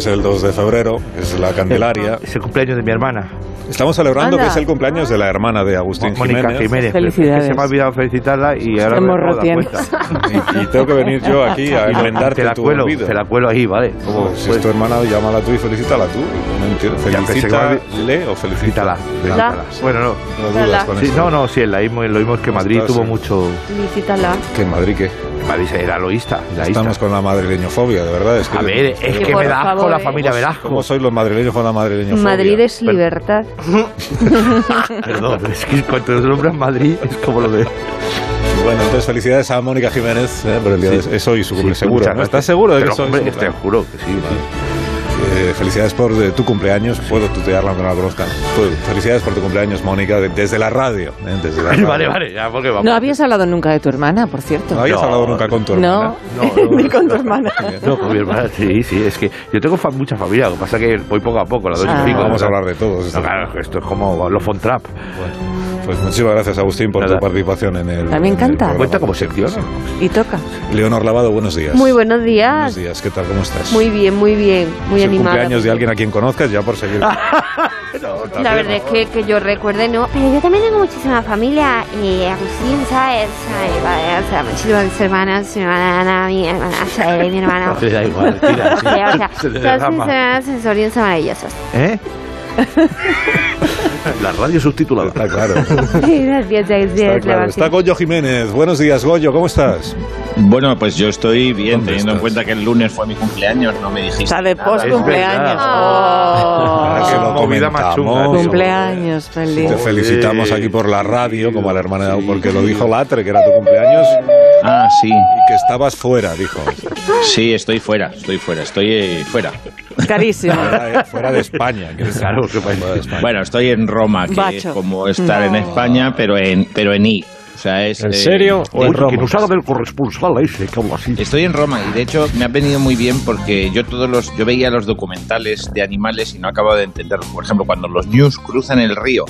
es el 2 de febrero, es la Candelaria. Es el cumpleaños de mi hermana. Estamos celebrando Anda. que es el cumpleaños de la hermana de Agustín Mónica Jiménez. Jiménez. pero es que Felicidades. se me ha olvidado felicitarla y ahora me cuenta. Y, y tengo que venir yo aquí a enmendarte te la tu cuelo, olvido. te la cuelo ahí, ¿vale? Pues, si es tu hermana, llámala tú y felicítala tú. No entiendo. Felicítale o felicítala. felicítala. Bueno, no. No dudas con Sí, eso. no, no, sí, la mismo, lo mismo es que Madrid tuvo mucho. Felicítala. Que en Madrid, ¿qué? Madrid era loísta. Estamos con la madrileñofobia, de verdad. Es que A ver, es Sí, que me da asco favor, la familia Velasco. ¿Cómo sois los madrileños con la madrileñofobia? Madrid es libertad. Perdón, es que cuando nombras Madrid es como lo de. Bueno, entonces felicidades a Mónica Jiménez eh, por el día Sí. de- Es hoy su cumpleaños, Sí, seguro. ¿no? ¿Estás seguro de que Pero, es hoy hombre, su te juro que sí. Eh, felicidades por eh, tu cumpleaños. Puedo tutearla aunque no la conozcan. Felicidades por tu cumpleaños, Mónica, de- desde la radio. eh, desde la radio. Vale, vale, ya, porque vamos. No habías hablado nunca de tu hermana, por cierto. ¿No habías No. hablado nunca con tu hermana? No, No, no, ni con tu hermana. No, con mi hermana, sí, sí, es que yo tengo fa- mucha familia, lo que pasa es que voy poco a poco, la doy Ah. Vamos a hablar de todos. No, claro, esto es como los Fontrap. Pues muchísimas gracias, Agustín, por Nada. tu participación en el. A mí me encanta. Cuenta como sección. Y toca. Leonor Lavado, buenos días. Muy buenos días. Buenos días, ¿qué tal? ¿Cómo estás? Muy bien, muy bien, muy ¿Es el animada. cumpleaños de alguien a quien conozcas ya por seguir. La verdad es que, que yo recuerde, no. Pero yo también tengo muchísima familia. Y Agustín, ¿sabes? Vale, o sea, muchísimas hermanas, mi hermana Ana, mi hermana mi hermano. Te da igual, tira. O sea, o sea, Se te todas mis derrama. hermanas sensoriales son maravillosas. ¿Eh? La radio subtitulada. Está claro. Sí, gracias, gracias. Está, claro. Está Goyo Jiménez. Buenos días, Goyo, ¿cómo estás? Bueno, pues yo estoy bien, ¿Dónde teniendo en estás? cuenta que el lunes fue mi cumpleaños, no me dijiste. Está de post cumpleaños. que lo movida más chunga. Cumpleaños, feliz. Te felicitamos aquí por la radio, como a la hermana de porque lo dijo Latre, que era tu cumpleaños, Ah, sí, y que estabas fuera, dijo. sí, estoy fuera, estoy fuera, estoy eh, fuera. Carísimo. Fuera de, fuera de España. Claro, que fuera de España. Bueno, estoy en Roma, que Bacho. es como estar en. España, pero en, pero en I. O sea, es, ¿En eh, serio? ¿O en Roma? que nos haga del corresponsal ese, que habla así. Estoy en Roma y de hecho me ha venido muy bien porque yo todos los yo veía los documentales de animales y no acabo de entenderlo. Por ejemplo, cuando los ñus cruzan el río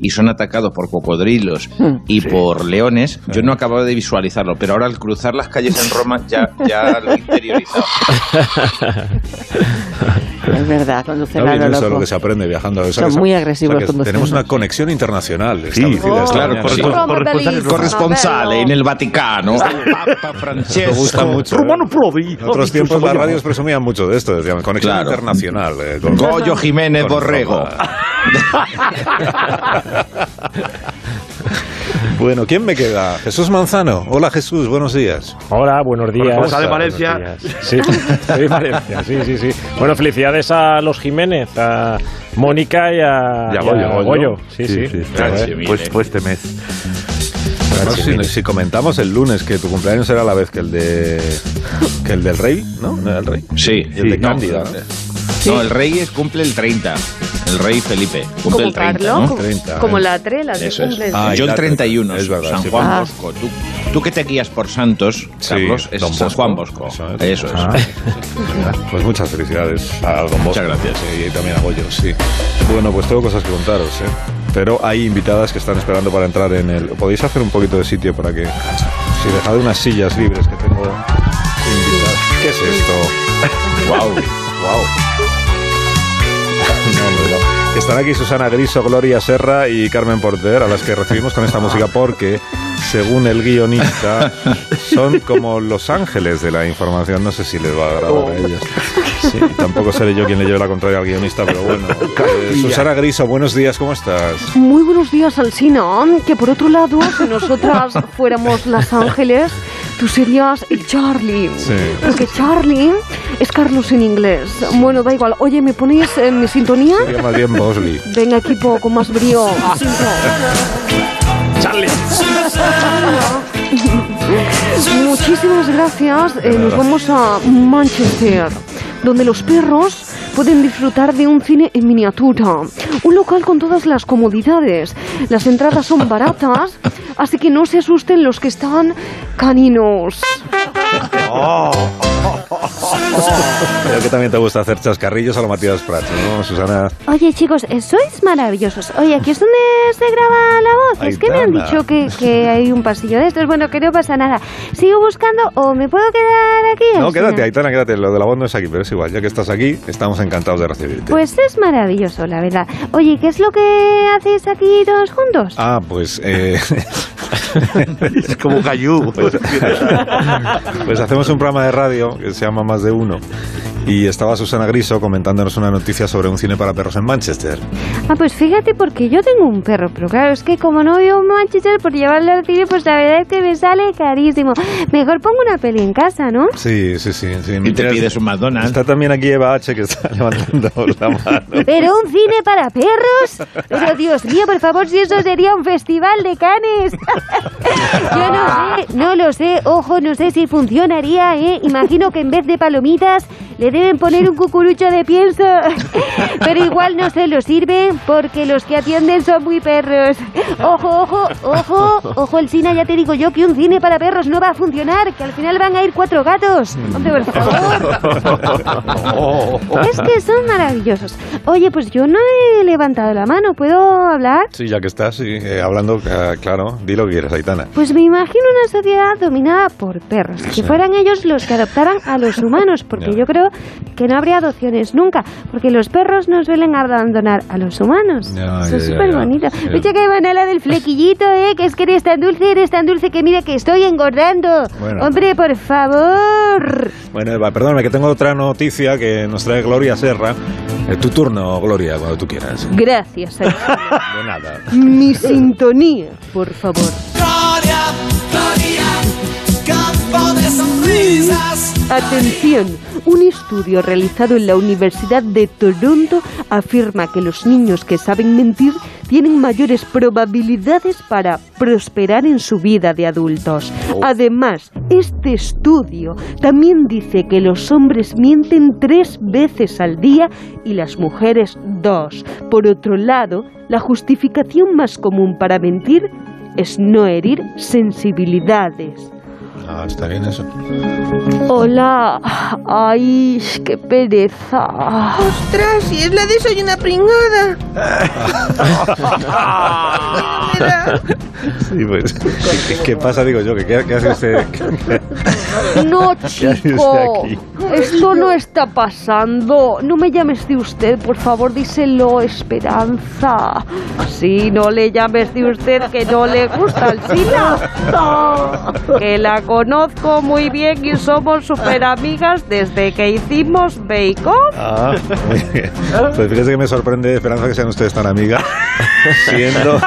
y son atacados por cocodrilos y por leones, yo no acababa de visualizarlo, pero ahora al cruzar las calles en Roma ya, ya lo he interiorizado. Es verdad, conducen No a viene lo eso lo loco. que se aprende viajando. O sea, Son muy o sea, agresivos conduciendo. Tenemos una conexión internacional. Sí, esta claro, por Sí. corresponsal- Corresponsal en el Vaticano, Papa Francesco. gusta mucho. ¿eh? Romano Prodi. En otros tiempos las radios presumían mucho de esto, decían, conexión Claro. internacional. eh, con- Goyo Jiménez con Borrego. Bueno, ¿quién me queda? Jesús Manzano. Hola Jesús, buenos días. Hola, buenos días. De Buenos Valencia. Sí, estoy en Valencia, sí, sí, sí. Bueno, felicidades a los Jiménez, a Mónica y a, Ya, y a Goyo, Goyo. Sí, sí. Gracias, A ver, mire. Pues, pues este mes. Además, si, si comentamos el lunes que tu cumpleaños era a la vez que el de que el del rey, ¿no? ¿No era el rey? Sí, Y el de no, Cándida, ¿no? No, el rey es, cumple el 30. El rey Felipe cumple Como el 30. Carlos, ¿no? como, 30, como eh. la tre, la de Eso es. Ah, Yo y el la- 31, es verdad, San sí, Juan Ah. Bosco. Tú, tú que te guías por santos, Sí, Carlos, es Don San. Juan Bosco. Eso es. Eso es. Ah. Pues muchas felicidades a Don Bosco. Muchas gracias. Sí, y también a Goyo, sí. Bueno, pues tengo cosas que contaros, ¿eh? Pero hay invitadas que están esperando para entrar en el... ¿Podéis hacer un poquito de sitio para que... Si dejad unas sillas libres que tengo invitadas... ¿Qué es esto? Wow. Wow. No, no. Están aquí Susana Griso, Gloria Serra y Carmen Porter, a las que recibimos con esta música porque, según el guionista, son como los ángeles de la información. No sé si les va a agradar a ellas. Sí, tampoco seré yo quien le lleve la contraria al guionista, pero bueno. Eh, Susana Griso, buenos días, ¿cómo estás? Muy buenos días, Alsina. Que por otro lado, si nosotras fuéramos las ángeles, tú serías el Charlie. Sí. Porque Charlie es Carlos en inglés. Bueno, da igual. Oye, ¿me ponéis en mi sintonía? Sería más bien Bosley. Venga, equipo, con más brío. Charlie. Muchísimas gracias. Eh, nos vamos a Manchester, donde los perros pueden disfrutar de un cine en miniatura. Un local con todas las comodidades. Las entradas son baratas, así que no se asusten los que están caninos. Creo que también te gusta hacer chascarrillos a lo Matías Prats, ¿no, Susana? Oye, chicos, eh, sois maravillosos. Oye, aquí es donde se graba la voz? Es que me han dicho que, que hay un pasillo de estos. Bueno, que no pasa nada. ¿Sigo buscando o me puedo quedar aquí? No, quédate? Aitana, quédate. Lo de la voz no es aquí, pero es igual. Ya que estás aquí, estamos encantados de recibirte. Pues es maravilloso, la verdad. Oye, ¿qué es lo que hacéis aquí todos juntos? Ah, pues... Eh, Es como Cayú. pues hacemos un programa de radio que se llama Más de Uno. Y estaba Susana Griso comentándonos una noticia sobre un cine para perros en Manchester. Ah, pues fíjate, porque yo tengo un perro, pero claro, es que como no vivo en Manchester, por llevarlo al cine, pues la verdad es que me sale carísimo. Mejor pongo una peli en casa, ¿no? Sí, sí, sí. sí. Y te pides un McDonald's. Está también aquí Eva H, que está levantando la mano. ¿Pero un cine para perros? Pero Dios mío, por favor, si eso sería un festival de canes. Yo no sé, no lo sé. Ojo, no sé si funcionaría, ¿eh? Imagino que en vez de palomitas le deben poner un cucurucho de pienso. Pero igual no se lo sirve porque los que atienden son muy perros. Ojo, ojo, ojo, ojo, el cine, ya te digo yo que un cine para perros no va a funcionar, que al final van a ir cuatro gatos. Hombre, por favor. Es que son maravillosos. Oye, pues yo no he levantado la mano. ¿Puedo hablar? Sí, ya que estás sí, eh, hablando, eh, claro, di lo que quieres, Aitana. Pues me imagino una sociedad dominada por perros. Que fueran ellos los que adoptaran a los humanos. Porque Ya. yo creo que no habría adopciones nunca. Porque los perros no suelen abandonar a los humanos. Eso es súper bonito. Sí. Oye, que buena la del flequillito, ¿eh? Que es que eres tan dulce, eres tan dulce que mira que estoy engordando. Bueno. Hombre, por favor. Bueno, Eva, perdóname, que tengo otra noticia que nos trae Gloria Serra. Eh, tu turno, Gloria, cuando tú quieras. Gracias. De nada. Mi sintonía, por favor. Atención, un estudio realizado en la Universidad de Toronto afirma que los niños que saben mentir tienen mayores probabilidades para prosperar en su vida de adultos. Además, este estudio también dice que los hombres mienten tres veces al día y las mujeres dos. Por otro lado, la justificación más común para mentir es no herir sensibilidades. Ah, está bien eso. Hola. Ay, qué pereza. ¡Ostras! Si es la de soy una pringada. Sí, pues. ¿Qué, pasa, digo yo? ¿Qué, qué, qué hace usted? No, chico. Esto no está pasando. No me llames de usted, por favor, díselo, Esperanza. Sí, no le llames de usted que no le gusta el Sina. Que la conozco muy bien y somos súper amigas desde que hicimos Bake Off. Ah, muy bien. Pues fíjese que me sorprende, Esperanza, que sean ustedes tan amigas, siendo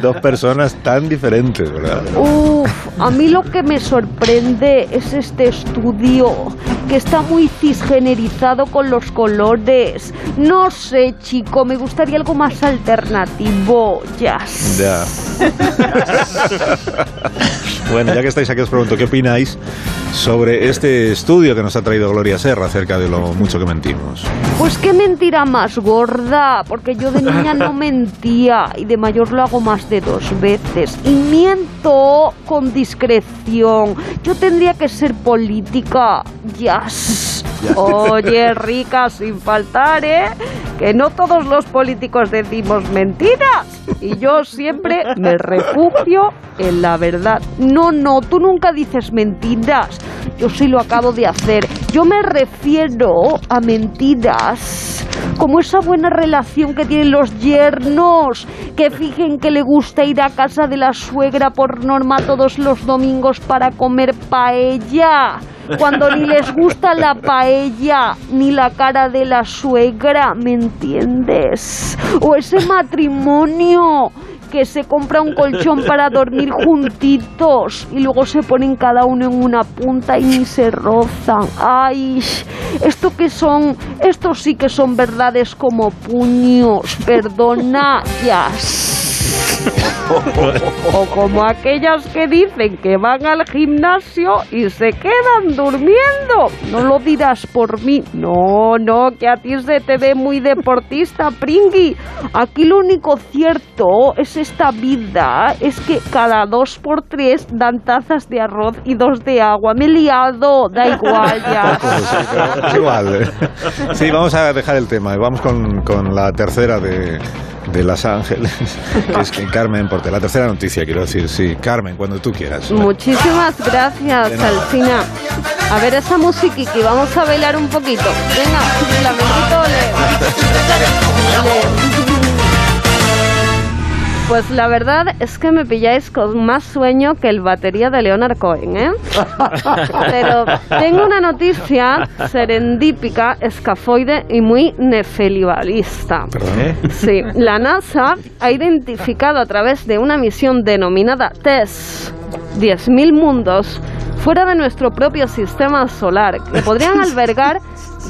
dos personas tan diferentes, ¿verdad? Uf, a mí lo que me sorprende es este estudio, que está muy cisgenerizado con los colores. No sé, chico, me gustaría algo más alternativo. Ya. Ya. Bueno, ya que estáis aquí os pregunto, ¿qué opináis sobre este estudio que nos ha traído Gloria Serra acerca de lo mucho que mentimos? Pues qué mentira más gorda, porque yo de niña no mentía y de mayor lo hago más de dos veces. Y miento con discreción. Yo tendría que ser política. Yes. Oye, rica, sin faltar, ¿eh? Que no todos los políticos decimos mentiras. Y yo siempre me refugio en la verdad. No, no, tú nunca dices mentiras. Yo sí lo acabo de hacer. Yo me refiero a mentiras. Como esa buena relación que tienen los yernos, que fijen que le gusta ir a casa de la suegra por norma todos los domingos para comer paella. Cuando ni les gusta la paella ni la cara de la suegra, ¿me entiendes? O ese matrimonio que se compra un colchón para dormir juntitos y luego se ponen cada uno en una punta y ni se rozan. Ay, esto que son, estos sí que son verdades como puños, perdona, ya. O como aquellas que dicen que van al gimnasio y se quedan durmiendo. No lo dirás por mí. No, no, que a ti se te ve muy deportista, Pringui. Aquí lo único cierto es esta vida, es que cada dos por tres dan tazas de arroz y dos de agua. Me he liado, da igual ya. Sí, pero es igual. Sí, vamos a dejar el tema vamos con, con la tercera de, de Los Ángeles, es que Carmen Porter. La tercera noticia, quiero decir, sí, Carmen, cuando tú quieras. Muchísimas gracias, Alcina. A ver esa musiquiki, vamos a bailar un poquito. Venga, flamenquito, ole. Pues la verdad es que me pilláis con más sueño que el batería de Leonard Cohen, ¿eh? Pero tengo una noticia serendípica, escafoide y muy nefelibalista. ¿Eh? Sí, la NASA ha identificado a través de una misión denominada TESS 10.000 mundos fuera de nuestro propio sistema solar que podrían albergar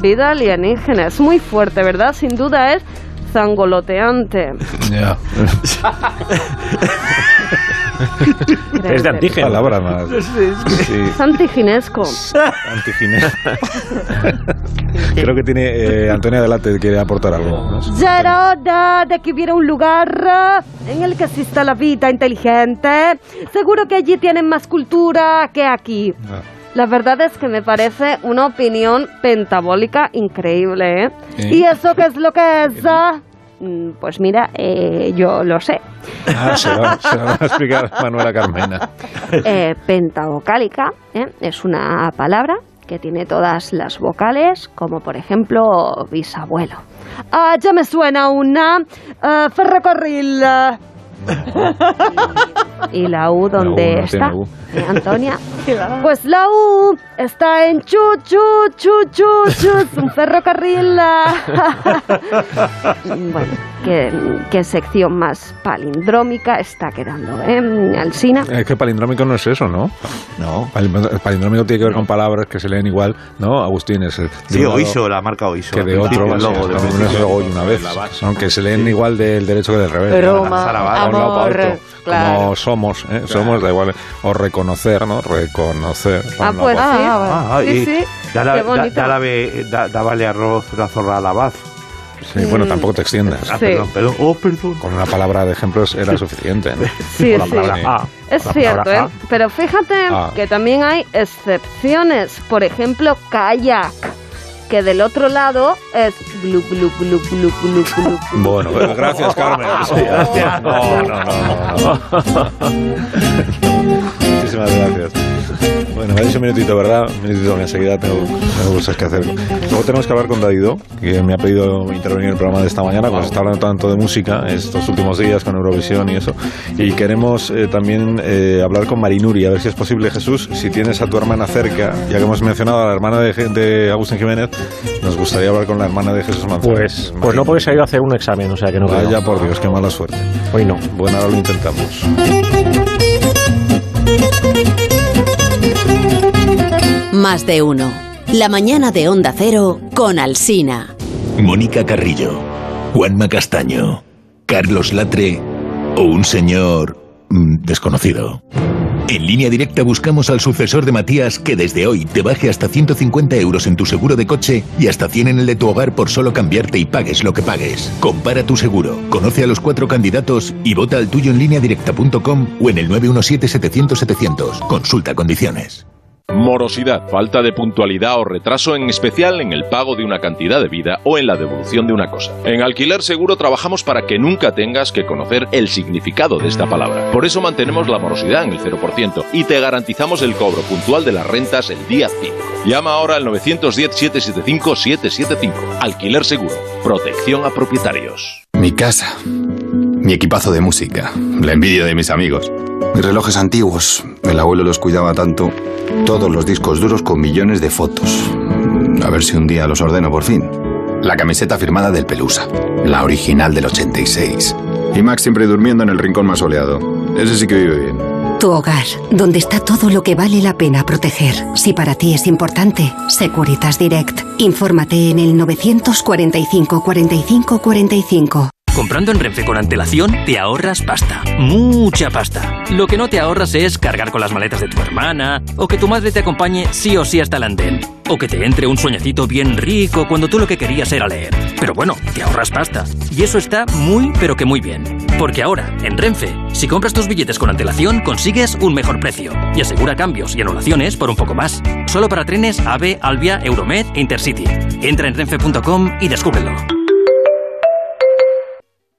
vida alienígena. Es muy fuerte, ¿verdad? Sin duda es zangoloteante. Ya. Es de antígeno. Palabra más. Sí. Es antiginesco. Antiginés. Creo que tiene eh, Antonia Delate quiere aportar algo. ¿no? Ya era hora de que hubiera un lugar en el que exista la vida inteligente. Seguro que allí tienen más cultura que aquí. Ah. La verdad es que me parece una opinión pentabólica increíble, ¿eh? ¿Y eso qué es lo que es? ah? Mm, Pues mira, eh, yo lo sé. Ah, se, lo, se lo va a explicar Manuela Carmena. Eh, pentavocálica ¿eh? es una palabra que tiene todas las vocales, como por ejemplo bisabuelo. Ah, ya me suena una eh, ferrocarril. ¿Y la U dónde no está? U. ¿Eh, Antonia? Pues la U está en chu, chu, chu, chu, chu, un ferrocarril. bueno, ¿qué, qué sección más palindrómica está quedando, eh? Alsina. Es que palindrómico no es eso, ¿no? No. Palindrómico, palindrómico tiene que ver con palabras que se leen igual, ¿no? Agustín es el. de Sí, Oiso, la marca Oiso. Que de otro, el logo sí, del no, no es hoy una vez. Son que se leen igual del derecho que del revés. Broma, Para un lado para otro. amor, claro. Como somos, ¿eh? somos, da igual. O reconocer, ¿no? Reconocer. Ah, pues sí. otro. Ah, Sí, y sí, Da, la- qué da- bonito. da la ve- da- dábale arroz la zorra a la baz. Sí, bueno, tampoco te extiendas. Ah, Sí. perdón, perdón. Oh, perdón. Con una palabra de ejemplos era suficiente. ¿no? Sí, Con la sí. palabra Sí. A. Es cierto, ¿eh? Pero fíjate Ah. que también hay excepciones. Por ejemplo, kayak, que del otro lado es glu, glu, glu, glu, glu, glu. Bueno, bueno, gracias, Carmen. Sí, gracias. No, no, no, no. Muchísimas gracias. Bueno, me ha dicho un minutito, ¿verdad? Un minutito enseguida tengo, tengo cosas que hacer. Luego tenemos que hablar con Davido, que me ha pedido intervenir en el programa de esta mañana, cuando se está hablando tanto de música estos últimos días con Eurovisión y eso. Y queremos eh, también eh, hablar con Marinuri, a ver si es posible, Jesús, si tienes a tu hermana cerca, ya que hemos mencionado a la hermana de, de Agustín Jiménez, nos gustaría hablar con la hermana de Jesús Manzano. Pues, pues no, porque se ha ido a hacer un examen, o sea que no creo. Vaya por Dios, qué mala suerte. Hoy no. Bueno, ahora lo intentamos. Más de uno. La mañana de Onda Cero con Alsina. Mónica Carrillo, Juanma Castaño, Carlos Latre o un señor mm, desconocido. En línea directa buscamos al sucesor de Matías que desde hoy te baje hasta 150 euros en tu seguro de coche y hasta 100 en el de tu hogar por solo cambiarte y pagues lo que pagues. Compara tu seguro, conoce a los cuatro candidatos y vota al tuyo en línea directa.com o en el 917-700-700. Consulta condiciones. Morosidad, falta de puntualidad o retraso en especial en el pago de una cantidad de vida o en la devolución de una cosa. En Alquiler Seguro trabajamos para que nunca tengas que conocer el significado de esta palabra. Por eso mantenemos la morosidad en el 0% y te garantizamos el cobro puntual de las rentas el día 5. Llama ahora al 910-775-775. Alquiler Seguro. Protección a propietarios. Mi casa. Mi equipazo de música. La envidia de mis amigos. Mis relojes antiguos. El abuelo los cuidaba tanto. Todos los discos duros con millones de fotos. A ver si un día los ordeno por fin. La camiseta firmada del Pelusa. La original del 86. Y Max siempre durmiendo en el rincón más soleado. Ese sí que vive bien. Tu hogar, donde está todo lo que vale la pena proteger. Si para ti es importante, Securitas Direct. Infórmate en el 945 45 45. Comprando en Renfe con antelación te ahorras pasta, mucha pasta. Lo que no te ahorras es cargar con las maletas de tu hermana, o que tu madre te acompañe sí o sí hasta el andén, o que te entre un sueñecito bien rico cuando tú lo que querías era leer. Pero bueno, te ahorras pasta. Y eso está muy pero que muy bien. Porque ahora, en Renfe, si compras tus billetes con antelación consigues un mejor precio y asegura cambios y anulaciones por un poco más. Solo para trenes AVE, Albia, Euromed e Intercity. Entra en renfe.com y descúbrelo.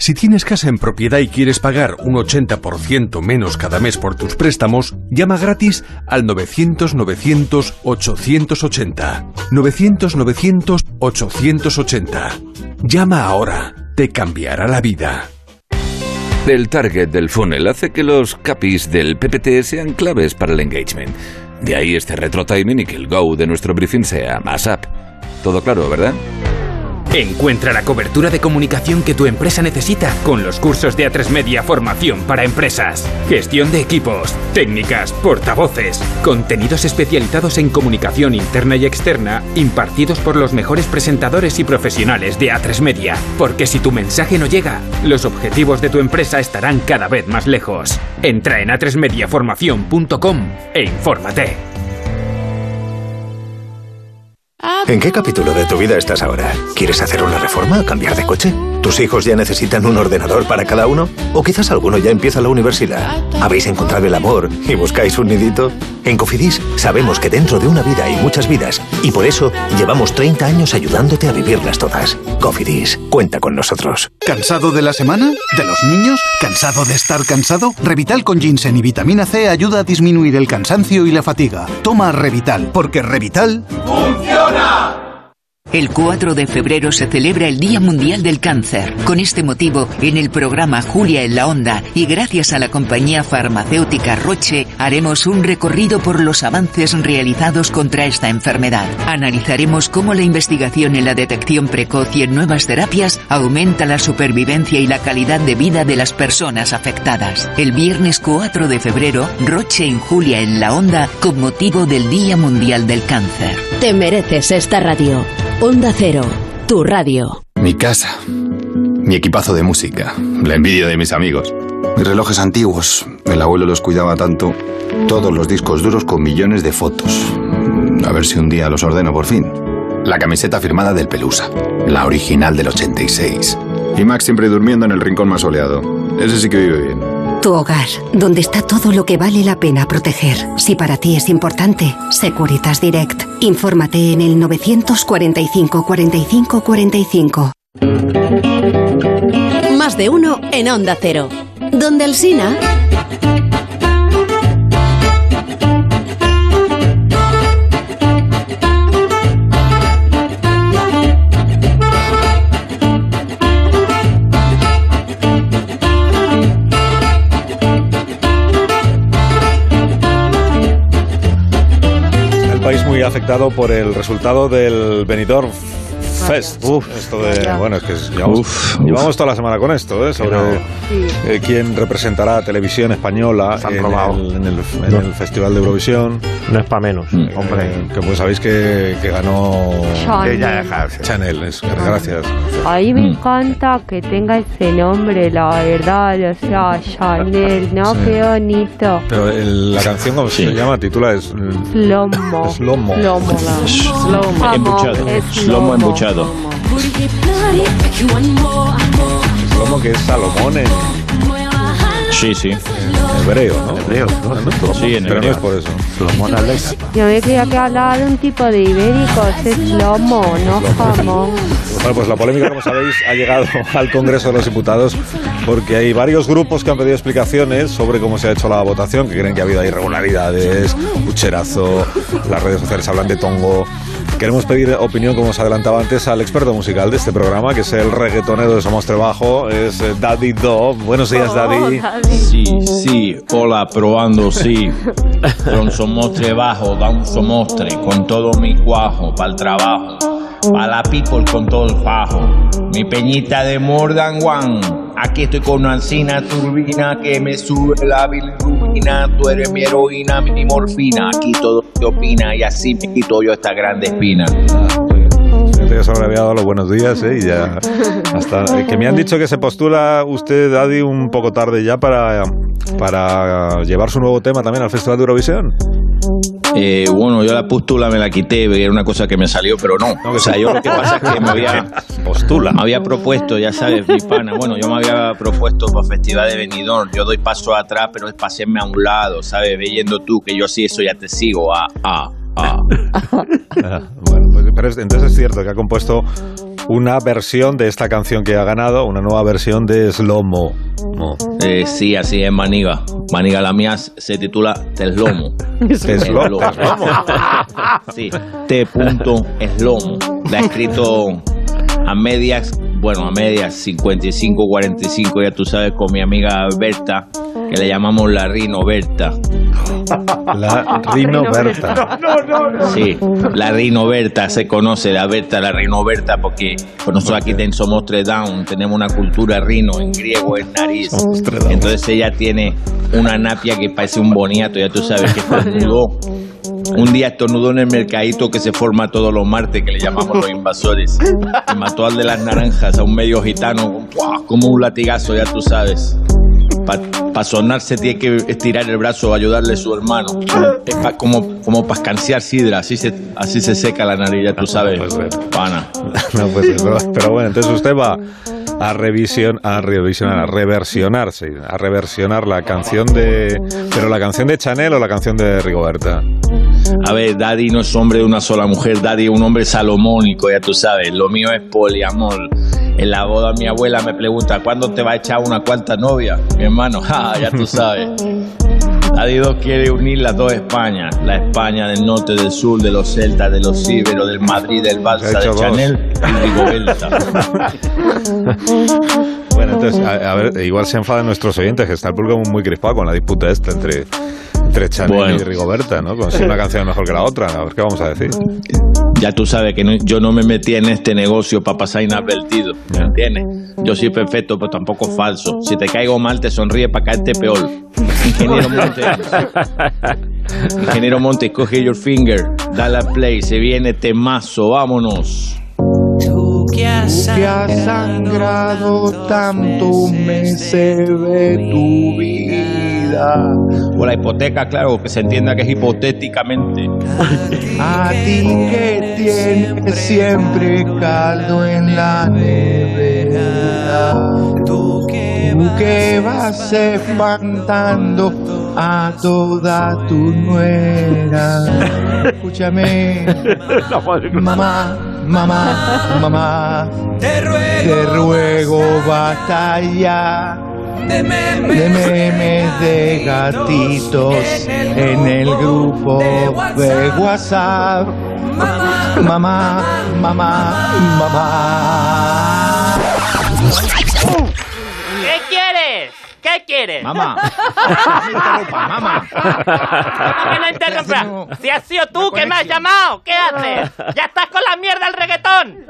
Si tienes casa en propiedad y quieres pagar un 80% menos cada mes por tus préstamos, llama gratis al 900-900-880. 900-900-880. Llama ahora. Te cambiará la vida. El target del funnel hace que los capis del PPT sean claves para el engagement. De ahí este retro timing y que el go de nuestro briefing sea más up. Todo claro, ¿verdad? Encuentra la cobertura de comunicación que tu empresa necesita con los cursos de A3 Media Formación para Empresas. Gestión de equipos, técnicas, portavoces, contenidos especializados en comunicación interna y externa impartidos por los mejores presentadores y profesionales de A3 Media. Porque si tu mensaje no llega, los objetivos de tu empresa estarán cada vez más lejos. Entra en a3mediaformación.com e infórmate. ¿En qué capítulo de tu vida estás ahora? ¿Quieres hacer una reforma cambiar de coche? ¿Tus hijos ya necesitan un ordenador para cada uno? ¿O quizás alguno ya empieza la universidad? ¿Habéis encontrado el amor y buscáis un nidito? En Cofidis sabemos que dentro de una vida hay muchas vidas y por eso llevamos 30 años ayudándote a vivirlas todas. Cofidis, cuenta con nosotros. ¿Cansado de la semana? ¿De los niños? ¿Cansado de estar cansado? Revital con ginseng y vitamina C ayuda a disminuir el cansancio y la fatiga. Toma Revital, porque Revital... ¡Funciona! El 4 de febrero se celebra el Día Mundial del Cáncer. Con este motivo, en el programa Julia en la Onda y gracias a la compañía farmacéutica Roche, haremos un recorrido por los avances realizados contra esta enfermedad. Analizaremos cómo la investigación en la detección precoz y en nuevas terapias aumenta la supervivencia y la calidad de vida de las personas afectadas. El viernes 4 de febrero, Roche en Julia en la Onda con motivo del Día Mundial del Cáncer. Te mereces esta radio. Onda Cero, tu radio. Mi casa. Mi equipazo de música. La envidia de mis amigos. Mis relojes antiguos. El abuelo los cuidaba tanto. Todos los discos duros con millones de fotos. A ver si un día los ordeno por fin. La camiseta firmada del Pelusa. La original del 86. Y Max siempre durmiendo en el rincón más soleado. Ese sí que vive bien. Tu hogar, donde está todo lo que vale la pena proteger. Si para ti es importante, Securitas Direct. Infórmate en el 945 45 45. Más de uno en Onda Cero. Donde el Sina. Afectado por el resultado del Benidorm Fest. esto de, bueno, es que llevamos, Uf, llevamos uf. toda la semana con esto, ¿eh? sobre eh, quién representará a televisión española en el, en el- en el Festival de Eurovisión. No es para menos. Hombre, que pues sabéis que, que ganó Chanel. Chanel, es- gracias. A mí me encanta que tenga ese nombre, la verdad, o sea, Chanel, ¿no? Sí. Qué bonito. Pero el- la canción, ¿cómo se llama? Titula es... mm, Slomo. Slomo. Slomo. Slomo. Embuchado. Slomo embuchado. Slomo que es Salomón en Sí, sí. hebreo, ¿no? Hebreo, ¿no? Sí, en Pero no es por eso. Salomón Alex. Yo me creía que hablaba de un tipo de ibéricos, es lomo, no jamón. Bueno, pues la polémica, como sabéis, ha llegado al Congreso de los Diputados porque hay varios grupos que han pedido explicaciones sobre cómo se ha hecho la votación, que creen que ha habido irregularidades, pucherazo, las redes sociales hablan de tongo. Queremos pedir opinión, como os adelantaba antes, al experto musical de este programa, que es el reggaetonero de Somos Trabajo, es eh, Daddy Do. Buenos días, Daddy. Sí, sí, hola, probando, sí. Con somostre bajo, da un somostre, con todo mi cuajo, pa'l trabajo. Pa' la people con todo el fajo. Mi peñita de Morgan One. Aquí estoy con una encina turbina que me sube la bilirrubina. Tú eres mi heroína, mi morfina. Aquí todo se opina y así me quito yo esta grande espina. Fíjate que le había dado los buenos días, ¿eh? Y ya hasta eh, que me han dicho que se postula usted, Daddy, un poco tarde ya para, para llevar su nuevo tema también al Festival de Eurovisión. Eh, bueno, yo la pústula me la quité, era una cosa que me salió, pero no. O sea, yo lo que pasa es que me había, Postula. me había propuesto, ya sabes, mi pana, bueno, yo me había propuesto para Festival de Benidorm, yo doy paso atrás, pero es para hacerme a un lado, ¿sabes? Veyendo tú que yo sí eso ya te sigo, ah, ah, ah. Ah, bueno, pues, pero es- entonces es cierto que ha compuesto una versión de esta canción que ha ganado, una nueva versión de Slomo. Mo. Eh, sí, así es, Maniga. Maniga, la mía se titula Teslomo. Teslomo. Sí, T. Eslomo. La ha escrito a medias, bueno, a medias 55, 45, ya tú sabes, con mi amiga Berta, que le llamamos la Rino Berta. La Rino Berta. Sí, la Rino Berta se conoce, la Berta, la Rino Berta, porque pues nosotros aquí ten- somos tres down, tenemos una cultura rino, en griego es nariz. Entonces ella tiene una napia que parece un boniato, ya tú sabes que estornudó. Un día estornudó en el mercadito que se forma todos los martes, que le llamamos los invasores. Y mató al de las naranjas, a un medio gitano, como un latigazo, ya tú sabes. Para sonarse tiene que estirar el brazo, ayudarle a su hermano. Es pa- como, como para escanciar sidra, así se, así se seca la nariz, ya tú sabes. Pana. No, pues, pero, pero bueno, entonces usted va a revisión, a revisionar, a reversionar, sí, a reversionar la canción de, pero la canción de Chanel o la canción de Rigoberta. A ver, Daddy no es hombre de una sola mujer, Daddy es un hombre salomónico, ya tú sabes. Lo mío es poliamor. En la boda mi abuela me pregunta, ¿cuándo te va a echar una cuarta novia? Mi hermano, ja, ya tú sabes. Daddy 2 quiere unir las dos Españas, la España del norte, del sur, de los celtas, de los íberos, del Madrid, del Barça, de. Chanel y Rigoberta. Bueno, entonces, a, a ver, igual se enfadan nuestros oyentes, que está el público muy crispado con la disputa esta entre, entre Chanel Bueno. y Rigoberta, ¿no? Con si una canción es mejor que la otra, a ver qué vamos a decir. Ya tú sabes que no- yo no me metí en este negocio para pasar inadvertido, ¿me entiendes? Yo soy perfecto, pero tampoco falso. Si te caigo mal, te sonríe para caerte peor. Ingeniero Montes. Ingeniero Montes, coge your finger, dale a play, se viene temazo, vámonos. que has sangrado tanto meses de tu vida. O la hipoteca, claro, que se entienda que es hipotéticamente. A ti que tienes siempre caldo en la nevera. Tú que vas espantando a toda tu nuera. Escúchame, mamá, mamá, mamá. Te ruego, batalla de memes de gatitos en el grupo de WhatsApp. Mamá, mamá, mamá. ¿Qué quieres? ¿Qué quieres? Mamá. Interrumpa, mamá. ¿Cómo que no interrumpas? Si has sido tú que me has llamado, ¿qué haces? ¿Ya estás con la mierda del reggaetón?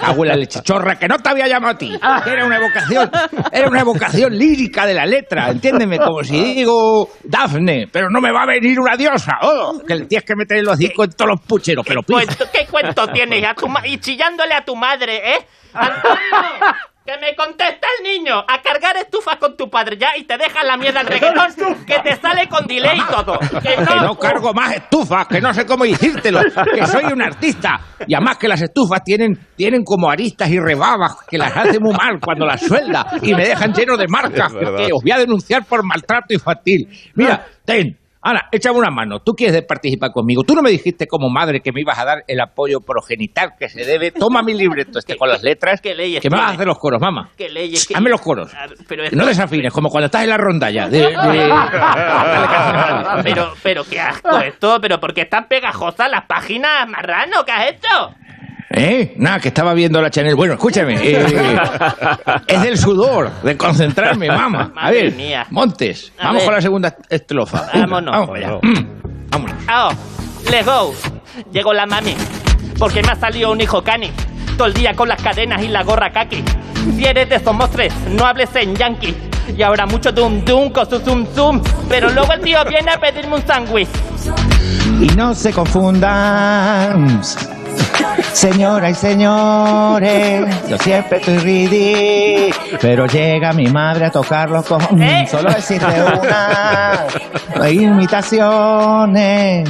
Abuela lechichorra, que no te había llamado a ti. Era una evocación, era una evocación lírica de la letra, entiéndeme, como si digo Dafne, pero no me va a venir una diosa. Oh, que le tienes que meter los discos en todos los pucheros, pero pija. Cuento- ¿Qué cuento tienes? A tu ma- y chillándole a tu madre, ¿eh? Antonio, que me contesta el niño. A cargar estufas con tu padre ya y te dejas la mierda del reggaetón que te sale con delay y todo. Que Que no cargo más estufas, que no sé cómo decírtelo, que soy un artista. Y además que las estufas tienen, tienen como aristas y rebabas que las hace muy mal cuando las suelda y me dejan lleno de marcas que os voy a denunciar por maltrato infantil. Mira, ten. Ana, échame una mano. ¿Tú quieres participar conmigo? Tú no me dijiste como madre que me ibas a dar el apoyo progenital que se debe. Toma mi libreto este con las letras. ¿Qué leyes Que me vas a hacer los coros, mamá. ¿Qué leyes? ¿Qué- Hazme los coros. A ver, Pero No desafines, como cuando estás en la ronda ya. de- de- Pero, pero qué asco esto, pero ¿por qué están pegajosas las páginas, marrano? ¿Qué has hecho? ¿Eh? Nada, que estaba viendo la Chanel. Bueno, escúchame. eh, es del sudor, de concentrarme, mamá. A Madre ver, mía. Montes, A vamos ver. con la segunda estrofa. Vámonos. Vamos allá. Oh, let's go. Llegó la mami, porque me ha salido un hijo cani. Todo el día con las cadenas y la gorra kaki. Si eres de somos tres, no hables en yankee. Y ahora mucho dum dum con su zoom zoom. Pero luego el tío viene a pedirme un sándwich. Y no se confundan, Señoras y señores, yo siempre estoy ready, pero llega mi madre a tocar los cojones. Solo decirte una, no hay imitaciones.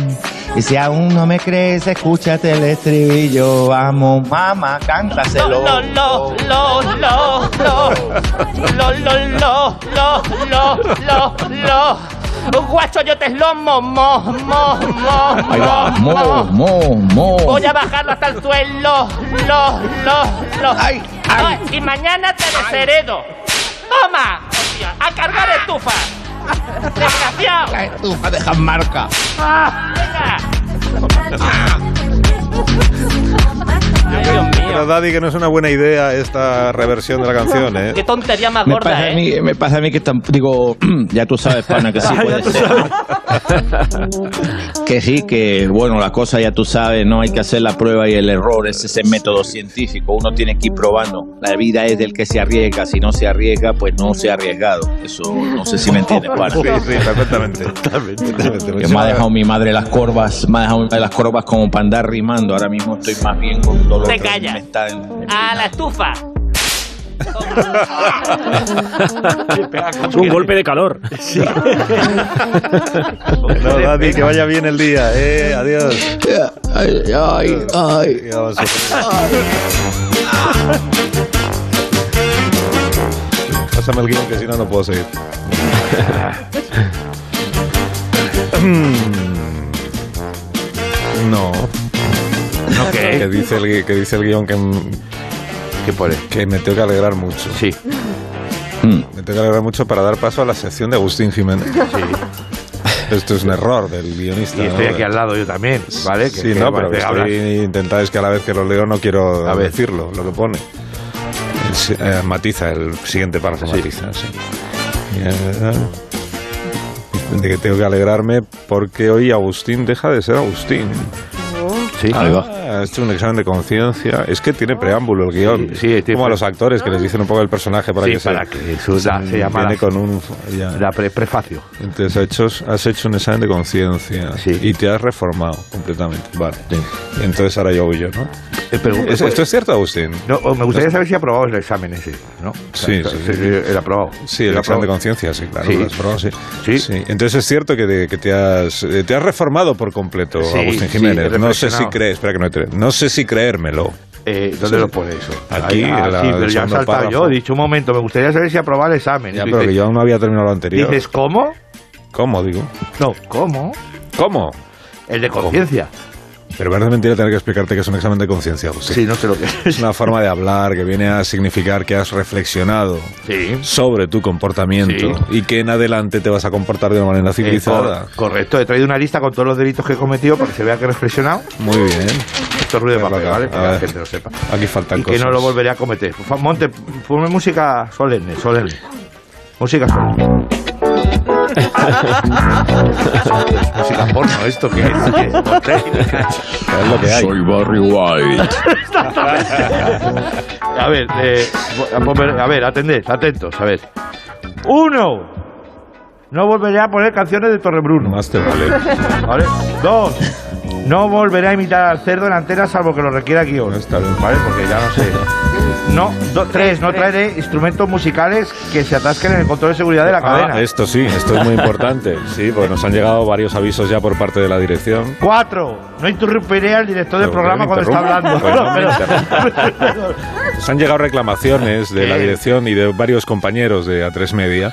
Y si aún no me crees, escúchate el estribillo. Vamos, mamá, cántaselo. Lo, lo, lo, lo, lo, lo, lo, lo, lo, lo, lo, lo. Guacho, yo te lo mo, mo, mo, mo, mo. mo, mo. Voy a bajarlo hasta el suelo, lo, lo, lo. Ay, y mañana te desheredo. Toma, hostia, a cargar estufa. Desgraciado. La estufa deja marca. Ah, venga. Pero Daddy, que no es una buena idea esta reversión de la canción, ¿eh? Qué tontería más Me gorda, pasa, a ¿eh? mí, me pasa a mí que digo, ya tú sabes, pana, que sí Ah, puede ser. que sí, que bueno, la cosa ya tú sabes, no hay que hacer la prueba y el error, es ese método científico, uno tiene que ir probando. La vida es del que se arriesga, si no se arriesga, pues no se ha arriesgado. Eso no sé si me entiendes, pana. Sí, sí, perfectamente. Totalmente. Que me ha dejado mi madre las corvas, me ha dejado mi madre las corvas como para andar rimando. Ahora mismo estoy más bien con dolor. Te callas. A la estufa. Es un golpe de calor. No, Daddy, que vaya bien el día, ¿eh? Adiós. Ay, ay, ay. Ya vas a- Pásame el guion que si no, no puedo seguir. no. ¿No qué? Que dice el, gui- que dice el guion que, ¿Qué pone? que me tengo que alegrar mucho. Sí. Me tengo que alegrar mucho para dar paso a la sección de Agustín Jiménez. Esto es un error del guionista. Y estoy ¿no? aquí al lado yo también, ¿vale? Que- sí, que no, pero que hablas. estoy intentando es que a la vez que lo leo no quiero A decirlo, lo que pone. Es, eh, matiza, el siguiente párrafo matiza, sí. Eh, De que tengo que alegrarme porque hoy Agustín deja de ser Agustín. Sí. Ah, ha hecho un examen de conciencia. Es que tiene preámbulo el guion. Sí, tiene Como a los actores que les dicen un poco el personaje para Sí, que se, para que eso da- se llama viene la- con un ya. La pre- prefacio. Entonces has hecho, has hecho un examen de conciencia y te has reformado completamente. Vale. Entonces ahora yo voy yo, ¿no? ¿Es- ¿Esto es cierto, Agustín? No, me gustaría saber si ha aprobado el examen ese, ¿no? Sí, O sea, sí, sí, sí. El aprobado. Sí, el El examen de aprobado. conciencia, sí, claro. Sí. lo has probado, sí. Sí. Entonces es cierto que, te, que te, has, eh, te has reformado por completo, Sí, Agustín sí, Jiménez. no sé si. Crees, espera que no, te- no sé si creérmelo. Eh, ¿Dónde Sí. lo pone eso? Aquí, ah, en la- sí, pero ya he segundo saltado párrafo. yo. He dicho un momento, me gustaría saber si ha aprobado el examen. Ya, pero que yo aún no había terminado lo anterior. Dices, ¿cómo? ¿Cómo, digo? No, ¿cómo? ¿Cómo? El de conciencia. Pero parece mentira tener que explicarte que es un examen de conciencia. Sí, no sé lo que Es una forma de hablar que viene a significar que has reflexionado sobre tu comportamiento y que en adelante te vas a comportar de una manera civilizada. Eh, cor- correcto, he traído una lista con todos los delitos que he cometido para que se vea que he reflexionado. Muy bien. Esto es ruido de papel. ¿vale? Para que la gente lo sepa. Aquí faltan Y que cosas. no lo volveré a cometer. Monte, ponme música solemne, solemne. Música solemne. Música porno, ¿esto qué es? ¿Qué? Monte. Es lo que hay. Soy Barry White. A ver, eh, a ver, atended, atentos, a ver. Uno. No volveré a poner canciones de Torrebruno. Más te vale. ¿Vale? Dos. No volveré a imitar al cerdo en antena salvo que lo requiera guion. ¿Vale? Porque ya no sé. No, do- tres, no traeré instrumentos musicales que se atasquen en el control de seguridad de la cadena. Ah, esto sí, esto es muy importante. Sí, pues nos han llegado varios avisos ya por parte de la dirección. Cuatro, no interrumpiré al director del Pero programa cuando está hablando. Pues no me Pero- Nos han llegado reclamaciones de la dirección y de varios compañeros de A3 Media